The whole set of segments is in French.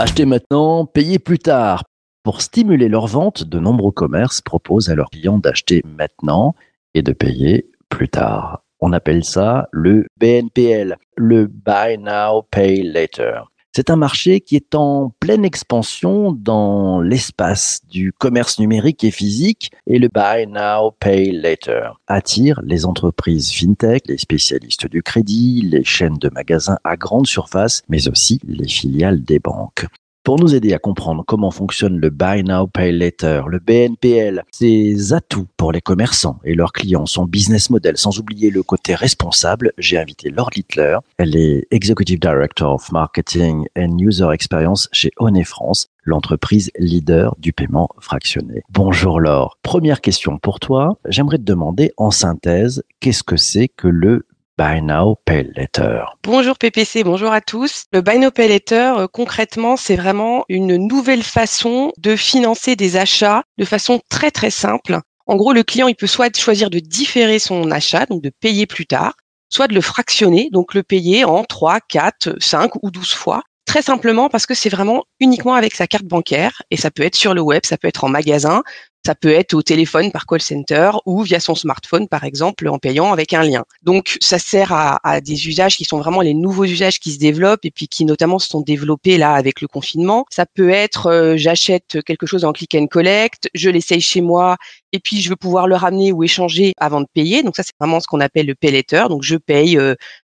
Achetez maintenant, payez plus tard. Pour stimuler leur vente, de nombreux commerces proposent à leurs clients d'acheter maintenant et de payer plus tard. On appelle ça le BNPL, le Buy Now, Pay Later. C'est un marché qui est en pleine expansion dans l'espace du commerce numérique et physique et le Buy Now, Pay Later attire les entreprises fintech, les spécialistes du crédit, les chaînes de magasins à grande surface, mais aussi les filiales des banques. Pour nous aider à comprendre comment fonctionne le Buy Now Pay Later, le BNPL, ses atouts pour les commerçants et leurs clients, son business model, sans oublier le côté responsable, j'ai invité Laure Littler. Elle est Executive Director of Marketing and User Experience chez Honey France, l'entreprise leader du paiement fractionné. Bonjour Laure. Première question pour toi. J'aimerais te demander en synthèse, qu'est-ce que c'est que le Bonjour PPC, bonjour à tous. Le Buy Now Pay Later, euh, concrètement, c'est vraiment une nouvelle façon de financer des achats de façon très très simple. En gros, le client, il peut soit choisir de différer son achat, donc de payer plus tard, soit de le fractionner, donc le payer en 3, 4, 5 ou 12 fois. Très simplement parce que c'est vraiment uniquement avec sa carte bancaire et ça peut être sur le web, ça peut être en magasin, ça peut être au téléphone par call center ou via son smartphone, par exemple, en payant avec un lien. Donc, ça sert à, des usages qui sont vraiment les nouveaux usages qui se développent et puis qui notamment se sont développés là avec le confinement. Ça peut être, euh, j'achète quelque chose en click and collect, je l'essaye chez moi et puis je veux pouvoir le ramener ou échanger avant de payer. Donc ça, c'est vraiment ce qu'on appelle le pay later. Donc je paye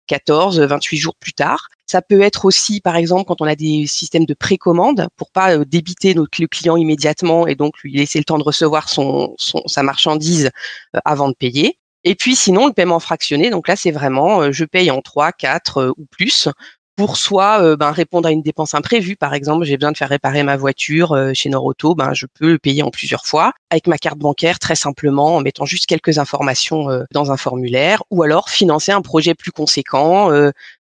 14, euh, 28 jours plus tard. Ça peut être aussi, par exemple, quand on a des systèmes de précommande pour pas euh, débiter notre, le client immédiatement et donc lui laisser le temps de recevoir son, son sa marchandise euh, avant de payer. Et puis sinon, le paiement fractionné, donc là, c'est vraiment, euh, je paye en 3, 4 ou plus pour soit ben, répondre à une dépense imprévue. Par exemple, j'ai besoin de faire réparer ma voiture chez Noroto, ben, je peux le payer en plusieurs fois avec ma carte bancaire très simplement en mettant juste quelques informations dans un formulaire ou alors financer un projet plus conséquent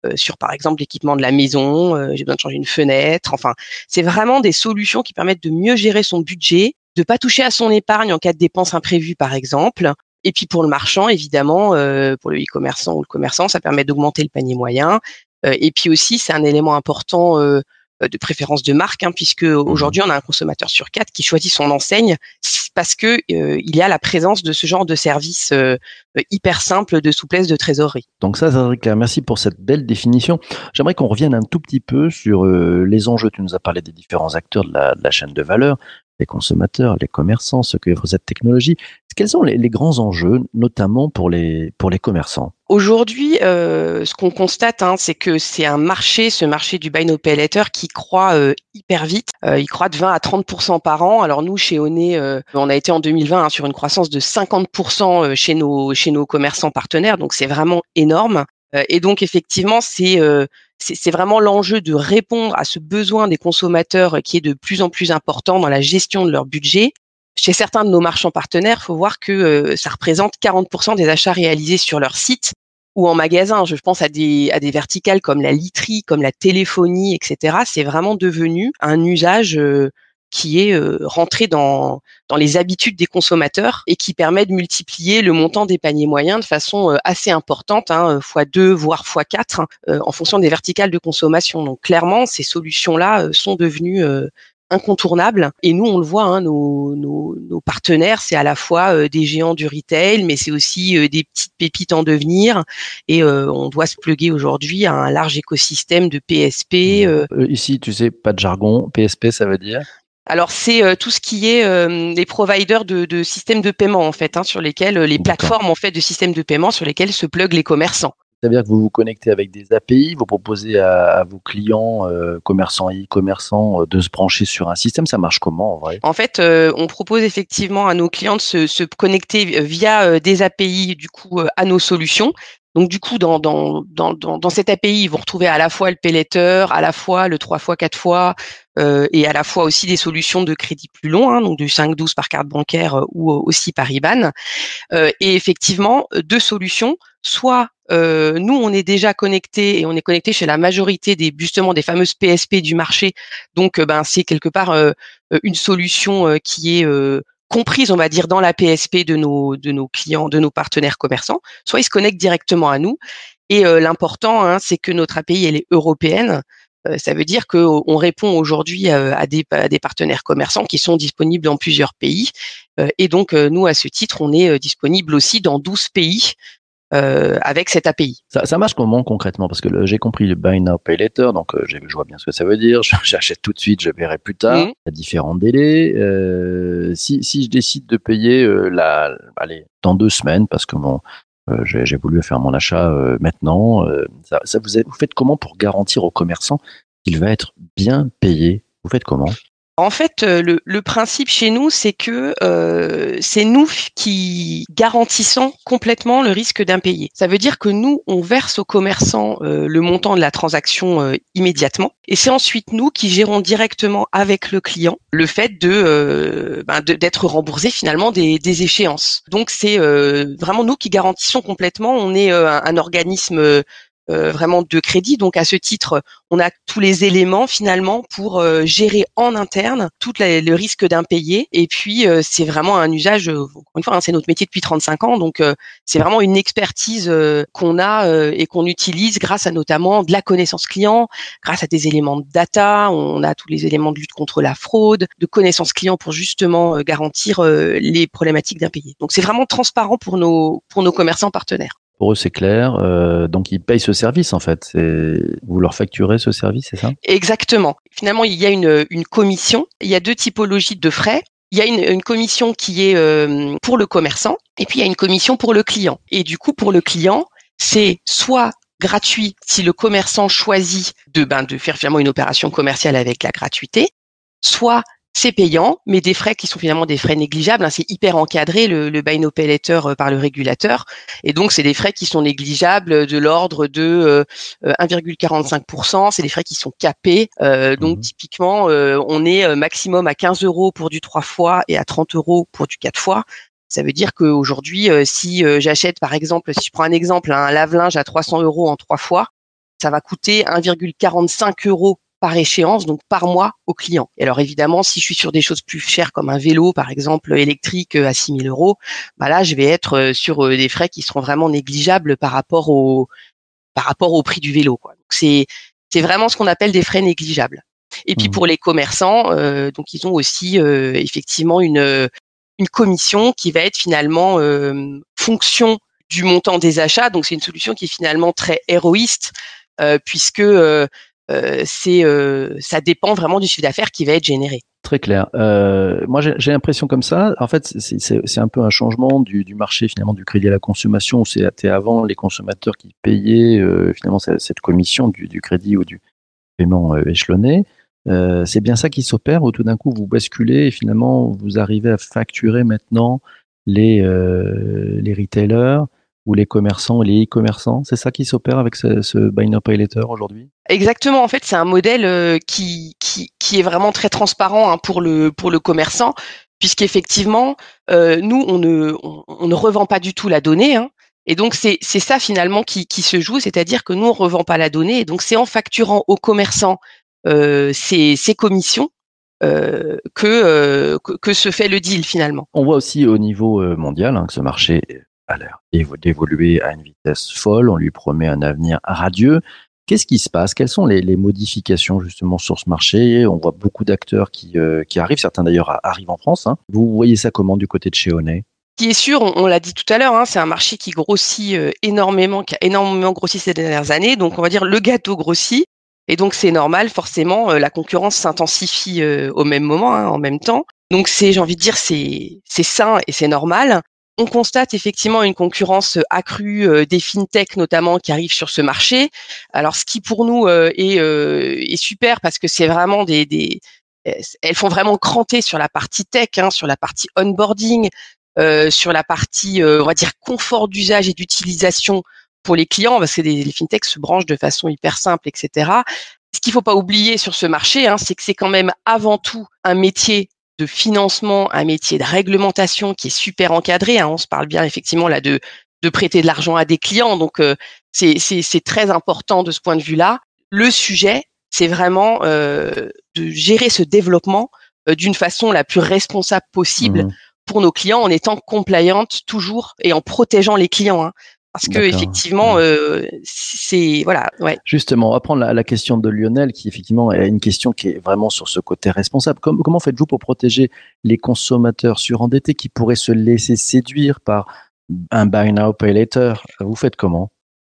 euh, sur par exemple l'équipement de la maison, euh, j'ai besoin de changer une fenêtre. Enfin, c'est vraiment des solutions qui permettent de mieux gérer son budget, de pas toucher à son épargne en cas de dépenses imprévues par exemple. Et puis pour le marchand, évidemment, euh, pour le e-commerçant ou le commerçant, ça permet d'augmenter le panier moyen. et puis aussi, c'est un élément important euh, de préférence de marque, hein, puisque mmh aujourd'hui on a un consommateur sur quatre qui choisit son enseigne parce que euh, il y a la présence de ce genre de service euh, hyper simple de souplesse de trésorerie. Donc ça, clair. Merci pour cette belle définition. J'aimerais qu'on revienne un tout petit peu sur les enjeux. Tu nous as parlé des différents acteurs de la, de la chaîne de valeur les consommateurs, les commerçants, ceux qui offrent cette technologie. Quels sont les, grands enjeux, notamment pour les, pour les commerçants? Aujourd'hui, euh, ce qu'on constate, hein, c'est que c'est un marché, ce marché du buy no pay later, qui croît euh, hyper vite. Euh, il croît de 20 à 30 par an. Alors nous, chez Oné, on a été en 2020 hein, sur une croissance de 50 euh, chez nos chez nos commerçants partenaires. Donc c'est vraiment énorme. Et donc effectivement, c'est c'est vraiment l'enjeu de répondre à ce besoin des consommateurs qui est de plus en plus important dans la gestion de leur budget. Chez certains de nos marchands partenaires, faut voir que euh, ça représente 40% des achats réalisés sur leur site ou en magasin. Je pense à des, à des verticales comme la literie, comme la téléphonie, etc. C'est vraiment devenu un usage euh, qui est euh, rentré dans, dans les habitudes des consommateurs et qui permet de multiplier le montant des paniers moyens de façon euh, assez importante, hein, fois 2 voire fois 4 hein, euh, en fonction des verticales de consommation. Donc clairement, ces solutions-là sont devenues incontournables. Et nous, on le voit, hein, nos, nos, nos, partenaires, c'est à la fois des géants du retail, mais c'est aussi des petites pépites en devenir. Et on doit se pluguer aujourd'hui à un large écosystème de PSP. Ici, tu sais, pas de jargon. PSP, ça veut dire? Alors c'est euh, tout ce qui est euh, les providers de, de, systèmes de paiement en fait, hein, sur lesquels euh, les plateformes en fait de systèmes de paiement sur lesquels se pluguent les commerçants. C'est-à-dire que vous vous connectez avec des API, vous proposez à, vos clients, commerçants et e-commerçants, de se brancher sur un système. Ça marche comment en vrai? En fait, on propose effectivement à nos clients de se, se connecter via des API du coup à nos solutions. Donc du coup, dans, dans, dans, dans, cette API, ils vont retrouver à la fois le Payletter, à la fois le 3 fois 4 fois, euh, et à la fois aussi des solutions de crédit plus long, hein, donc du 5-12 par carte bancaire euh, ou aussi par IBAN. Euh, et effectivement, deux solutions. Soit euh, nous, on est déjà connecté et on est connecté chez la majorité des justement des fameuses PSP du marché. Donc, ben c'est quelque part une solution qui est comprises, on va dire, dans la PSP de nos de nos clients, de nos partenaires commerçants, soit ils se connectent directement à nous. Et euh, l'important, hein, c'est que notre API elle est européenne. Euh, ça veut dire qu'on répond aujourd'hui à, des, à des partenaires commerçants qui sont disponibles dans plusieurs pays. et donc, nous, à ce titre, on est disponible aussi dans 12 pays euh, avec cette API. Ça, ça, marche comment concrètement? Parce que j'ai compris le buy now pay later, donc euh, je vois bien ce que ça veut dire. J'achète tout de suite, je verrai plus tard. Mhm. Il y a différents délais. Euh, si, si je décide de payer euh, la, allez, dans deux semaines, parce que mon euh, j'ai voulu faire mon achat maintenant, ça, ça vous, vous faites comment pour garantir aux commerçants qu'il va être bien payé? Vous faites comment? En fait, euh, le, principe chez nous, c'est que euh, c'est nous qui garantissons complètement le risque d'impayé. Ça veut dire que nous, on verse aux commerçants euh, le montant de la transaction immédiatement, et c'est ensuite nous qui gérons directement avec le client le fait de ben, d'être remboursé finalement des, des échéances. Donc c'est vraiment nous qui garantissons complètement. On est un, organisme vraiment de crédit. Donc à ce titre, on a tous les éléments finalement pour euh, gérer en interne tout le risque d'impayé. Et puis euh, c'est vraiment un usage. encore une fois, hein, c'est notre métier depuis 35 ans, donc c'est vraiment une expertise qu'on a et qu'on utilise grâce à notamment de la connaissance client, grâce à des éléments de data. On a tous les éléments de lutte contre la fraude, de connaissance client pour justement garantir les problématiques d'impayé. Donc c'est vraiment transparent pour nos pour nos commerçants partenaires. C'est clair. Euh, donc, ils payent ce service, en fait. Vous leur facturez ce service, c'est ça? Exactement. Finalement, il y a une, commission. Il y a deux typologies de frais. Il y a une, une commission qui est euh, pour le commerçant et puis il y a une commission pour le client. Et du coup, pour le client, c'est soit gratuit si le commerçant choisit de, ben, de faire finalement une opération commerciale avec la gratuité, soit c'est payant, mais des frais qui sont finalement des frais négligeables. Hein. c'est hyper encadré le, le buy no pay letter euh, par le régulateur, et donc c'est des frais qui sont négligeables de l'ordre de 1,45%. Euh, c'est des frais qui sont capés. Euh, donc mmh typiquement, on est maximum à 15 euros pour du 3 fois et à 30 euros pour du 4 fois. Ça veut dire qu'aujourd'hui, si j'achète par exemple, si je prends un exemple, un lave-linge à 300 euros en 3 fois, ça va coûter 1,45 euros par échéance, donc par mois au client. Et alors évidemment, si je suis sur des choses plus chères comme un vélo, par exemple électrique euh, à 6 000 euros, bah là, je vais être euh, sur euh, des frais qui seront vraiment négligeables par rapport au par rapport au prix du vélo. Quoi. Donc c'est c'est vraiment ce qu'on appelle des frais négligeables. Et puis mmh. pour les commerçants, donc ils ont aussi effectivement une une commission qui va être finalement fonction du montant des achats. Donc c'est une solution qui est finalement très héroïste puisque euh, c'est euh, ça dépend vraiment du chiffre d'affaires qui va être généré. Très clair. Euh, moi, j'ai l'impression comme ça. En fait, c'est un peu un changement du, marché finalement du crédit à la consommation. C'était avant les consommateurs qui payaient euh, finalement cette, commission du, crédit ou du paiement euh, échelonné. Euh, c'est bien ça qui s'opère où tout d'un coup vous basculez et finalement vous arrivez à facturer maintenant les les retailers ou les commerçants les e-commerçants C'est ça qui s'opère avec ce, ce Buy Now Pay Later aujourd'hui? Exactement. En fait, c'est un modèle euh, qui, qui, qui, est vraiment très transparent hein, pour, le, pour le commerçant, puisqu'effectivement, euh, nous, on ne, on, ne revend pas du tout la donnée. Hein, et donc, c'est ça finalement qui, qui se joue, c'est-à-dire que nous, on revend pas la donnée. Et donc, c'est en facturant aux commerçants euh, ces, ces commissions euh, que, euh, que, que se fait le deal finalement. On voit aussi au niveau euh, mondial hein, que ce marché a l'air d'évoluer à une vitesse folle. On lui promet un avenir radieux. Qu'est-ce qui se passe? Quelles sont les, modifications justement sur ce marché? On voit beaucoup d'acteurs qui, euh, qui arrivent, certains d'ailleurs arrivent en France. Hein. Vous voyez ça comment du côté de chez Honnet qui est sûr, on, l'a dit tout à l'heure, hein, c'est un marché qui grossit euh, énormément, qui a énormément grossi ces dernières années. Donc on va dire le gâteau grossit. Et donc c'est normal, forcément, euh, la concurrence s'intensifie au même moment, hein, en même temps. Donc c'est, j'ai envie de dire, c'est sain et c'est normal on constate effectivement une concurrence accrue euh, des fintechs notamment qui arrivent sur ce marché. Alors ce qui pour nous euh, euh, est, super parce que c'est vraiment des, elles font vraiment cranter sur la partie tech, hein, sur la partie onboarding, sur la partie on va dire confort d'usage et d'utilisation pour les clients parce que les, fintechs se branchent de façon hyper simple, etc. Ce qu'il faut pas oublier sur ce marché, hein, c'est que c'est quand même avant tout un métier de financement, un métier de réglementation qui est super encadré. Hein. On se parle bien effectivement là de, de prêter de l'argent à des clients. Donc euh, c'est très important de ce point de vue-là. Le sujet, c'est vraiment euh, de gérer ce développement euh, d'une façon la plus responsable possible mmh pour nos clients en étant compliant toujours et en protégeant les clients. Hein. Parce que effectivement, euh, c'est voilà, ouais. Justement, on va prendre la, la question de Lionel, qui effectivement est une question qui est vraiment sur ce côté responsable. Com- comment faites-vous pour protéger les consommateurs surendettés qui pourraient se laisser séduire par un buy now, pay later? Vous faites comment?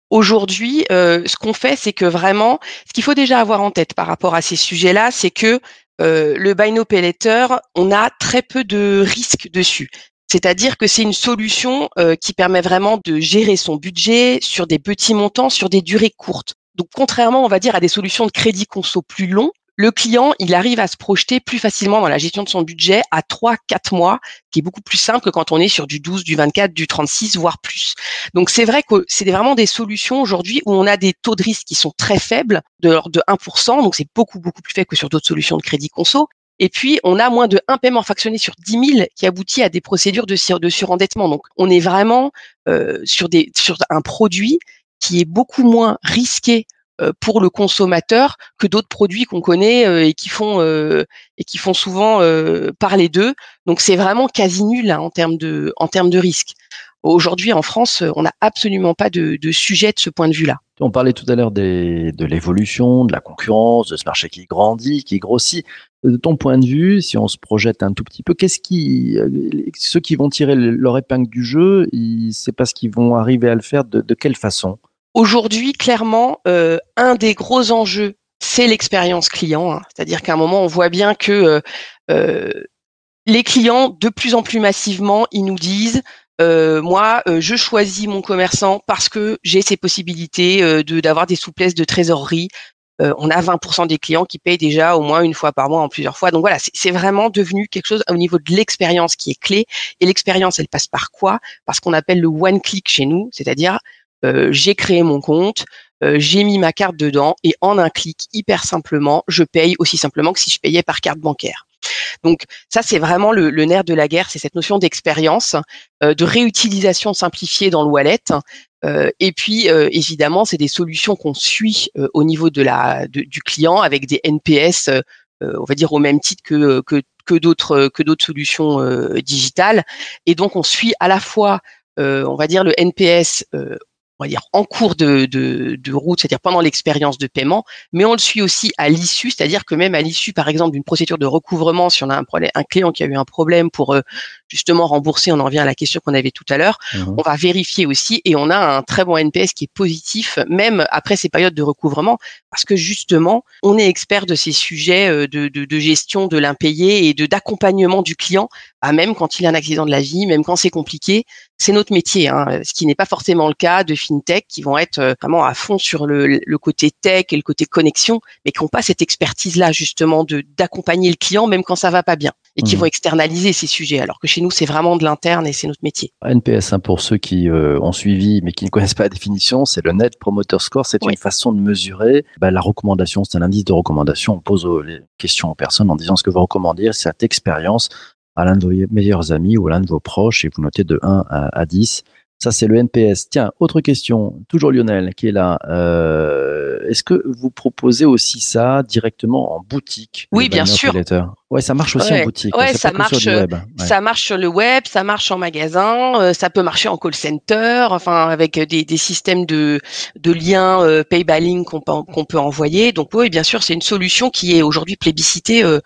Aujourd'hui, euh, ce qu'on fait, c'est que vraiment, ce qu'il faut déjà avoir en tête par rapport à ces sujets-là, c'est que euh, le buy now pay later, on a très peu de risques dessus. C'est-à-dire que c'est une solution euh, qui permet vraiment de gérer son budget sur des petits montants, sur des durées courtes. Donc, contrairement, on va dire, à des solutions de crédit conso plus longs, le client, il arrive à se projeter plus facilement dans la gestion de son budget à 3 4 mois, qui est beaucoup plus simple que quand on est sur du 12, du 24, du 36 voire plus. Donc c'est vrai que c'est vraiment des solutions aujourd'hui où on a des taux de risque qui sont très faibles, de l'ordre de 1%, donc c'est beaucoup beaucoup plus faible que sur d'autres solutions de crédit conso. Et puis, on a moins de un paiement fractionné sur 10 000 qui aboutit à des procédures de, sur- de surendettement. Donc, on est vraiment euh, sur, des, sur un produit qui est beaucoup moins risqué euh, pour le consommateur que d'autres produits qu'on connaît euh, et qui font euh, et qui font souvent euh, parler d'eux. Donc, c'est vraiment quasi nul hein, en termes de en termes de risque. Aujourd'hui, en France, on n'a absolument pas de, de sujet de ce point de vue-là. On parlait tout à l'heure de l'évolution, de la concurrence, de ce marché qui grandit, qui grossit. De ton point de vue, si on se projette un tout petit peu, qu'est-ce qui, euh, ceux qui vont tirer le- leur épingle du jeu, c'est parce qu'ils vont arriver à le faire de, quelle façon? Aujourd'hui, clairement, euh, un des gros enjeux, c'est l'expérience client. hein. C'est-à-dire qu'à un moment, on voit bien que euh, les clients, de plus en plus massivement, ils nous disent moi, je choisis mon commerçant parce que j'ai ces possibilités de d'avoir des souplesses de trésorerie. Euh, on a 20% des clients qui payent déjà au moins une fois par mois en plusieurs fois. Donc voilà, c'est vraiment devenu quelque chose au niveau de l'expérience qui est clé. Et l'expérience, elle passe par quoi? Par ce qu'on appelle le one click chez nous, c'est-à-dire euh, j'ai créé mon compte, euh, j'ai mis ma carte dedans et en un clic, hyper simplement, je paye aussi simplement que si je payais par carte bancaire. Donc ça, c'est vraiment le, le nerf de la guerre, c'est cette notion d'expérience, euh, de réutilisation simplifiée dans le wallet. Euh, et puis, euh, évidemment, c'est des solutions qu'on suit euh, au niveau de la, du client avec des NPS, euh, euh, on va dire au même titre que, que, que d'autres que d'autres solutions digitales. Et donc, on suit à la fois, on va dire, le NPS on va dire en cours de, de, de route, c'est-à-dire pendant l'expérience de paiement, mais on le suit aussi à l'issue, c'est-à-dire que même à l'issue, par exemple, d'une procédure de recouvrement, si on a un, problème, un client qui a eu un problème pour euh, justement rembourser, on en revient à la question qu'on avait tout à l'heure, Mhm. on va vérifier aussi et on a un très bon NPS qui est positif, même après ces périodes de recouvrement, parce que justement, on est expert de ces sujets euh, de, de, de gestion de l'impayé et de d'accompagnement du client, à même quand il a un accident de la vie, même quand c'est compliqué, c'est notre métier, hein, ce qui n'est pas forcément le cas de fintech qui vont être euh, vraiment à fond sur le, le côté tech et le côté connexion, mais qui n'ont pas cette expertise-là justement de d'accompagner le client même quand ça va pas bien et qui Mhm. vont externaliser ces sujets, alors que chez nous c'est vraiment de l'interne et c'est notre métier. NPS, hein, pour ceux qui euh, ont suivi mais qui ne connaissent pas la définition, c'est le Net Promoter Score. C'est Oui. une façon de mesurer bah, la recommandation. C'est un indice de recommandation. On pose aux- les questions aux personnes en disant ce que vous recommandez, cette expérience à l'un de vos meilleurs amis ou à l'un de vos proches et vous notez de 1 à, à 10. Ça, c'est le NPS. Tiens, autre question, toujours Lionel qui est là. Euh, Est-ce que vous proposez aussi ça directement en boutique Oui, bien sûr. Ouais, ça marche aussi Ouais. en boutique. Ouais, ça marche, web. Ouais. Ça marche sur le web, ça marche en magasin, euh, ça peut marcher en call center, enfin avec des, des systèmes de, de liens euh, pay by link qu'on peut, qu'on peut envoyer. Donc oui, bien sûr, c'est une solution qui est aujourd'hui plébiscitée euh,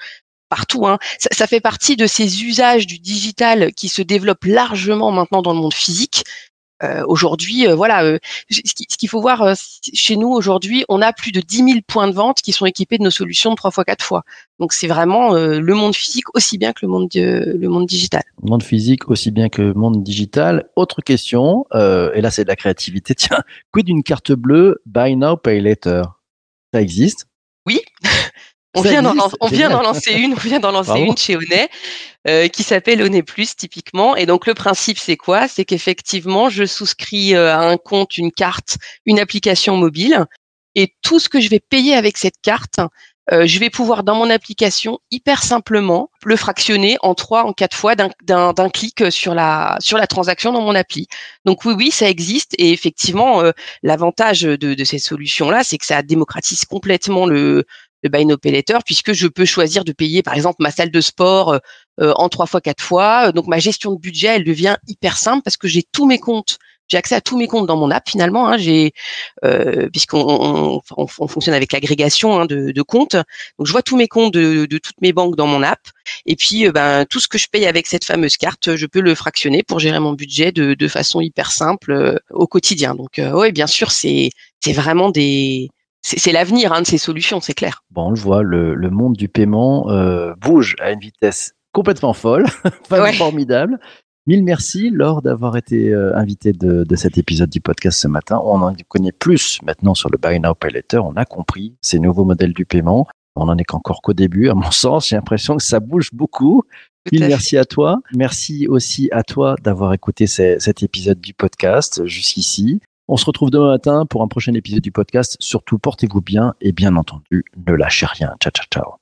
partout. Hein. Ça, ça fait partie de ces usages du digital qui se développent largement maintenant dans le monde physique. Euh, aujourd'hui, euh, voilà, euh, ce qui- ce qu'il faut voir euh, chez nous aujourd'hui, on a plus de 10 000 points de vente qui sont équipés de nos solutions de trois fois quatre fois. Donc c'est vraiment euh, le monde physique aussi bien que le monde euh, le monde digital. Monde physique aussi bien que monde digital. Autre question, euh, et là c'est de la créativité. Tiens, quid d'une carte bleue Buy Now Pay Later? Ça existe? Oui. On vient d'en on vient lancer une, on vient d'en lancer Bravo. une chez Onet euh, qui s'appelle Onet Plus typiquement. Et donc le principe c'est quoi? C'est qu'effectivement je souscris euh, à un compte, une carte, une application mobile, et tout ce que je vais payer avec cette carte, euh, je vais pouvoir dans mon application hyper simplement le fractionner en trois, en quatre fois d'un- d'un d'un clic sur la sur la transaction dans mon appli. Donc oui, oui, ça existe et effectivement euh, l'avantage de, de ces solutions là, c'est que ça démocratise complètement le le buy now pay later puisque je peux choisir de payer par exemple ma salle de sport euh, en trois fois, quatre fois. Donc ma gestion de budget, elle devient hyper simple parce que j'ai tous mes comptes j'ai accès à tous mes comptes dans mon app finalement. Hein, j'ai euh, puisqu'on on, fonctionne avec l'agrégation hein, de, de, comptes, donc je vois tous mes comptes de, de, toutes mes banques dans mon app. Et puis euh, ben tout ce que je paye avec cette fameuse carte, je peux le fractionner pour gérer mon budget de, de façon hyper simple au quotidien. Donc oui, bien sûr, c'est c'est vraiment des c'est l'avenir hein, de ces solutions, c'est clair. Bon, on le voit, le, le monde du paiement euh, bouge à une vitesse complètement folle, formidable. Mille merci, Laure, d'avoir été euh, invité de, de, cet épisode du podcast ce matin. On en connaît plus maintenant sur le Buy Now Pay Later. On a compris ces nouveaux modèles du paiement. On en est qu'encore qu'au début, à mon sens. J'ai l'impression que ça bouge beaucoup. Mille merci à toi. Merci aussi à toi d'avoir écouté cet épisode du podcast jusqu'ici. On se retrouve demain matin pour un prochain épisode du podcast. Surtout, portez-vous bien et bien entendu, ne lâchez rien. Ciao, ciao, ciao.